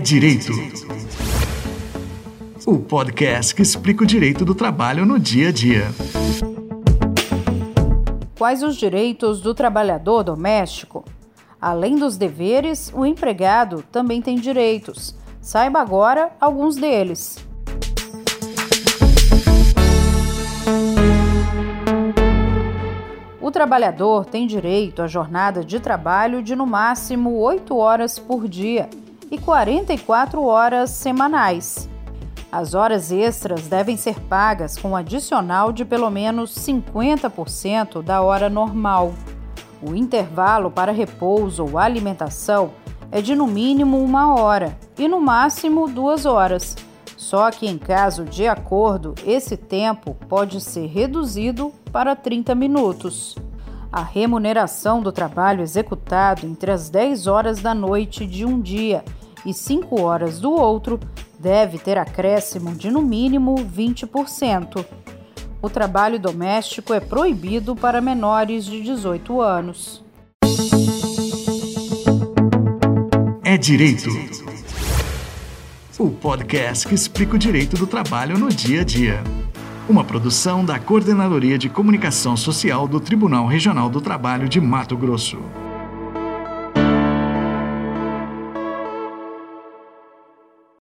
Direito. O podcast que explica o direito do trabalho no dia a dia. Quais os direitos do trabalhador doméstico? Além dos deveres, o empregado também tem direitos. Saiba agora alguns deles. O trabalhador tem direito à jornada de trabalho de no máximo 8 horas por dia e 44 horas semanais. As horas extras devem ser pagas com adicional de pelo menos 50% da hora normal. O intervalo para repouso ou alimentação é de no mínimo uma hora e no máximo duas horas. Só que, em caso de acordo, esse tempo pode ser reduzido para 30 minutos. A remuneração do trabalho executado entre as 10 horas da noite de um dia e 5 horas do outro deve ter acréscimo de no mínimo 20%. O trabalho doméstico é proibido para menores de 18 anos. É Direito. O podcast que explica o direito do trabalho no dia a dia. Uma produção da Coordenadoria de Comunicação Social do Tribunal Regional do Trabalho de Mato Grosso.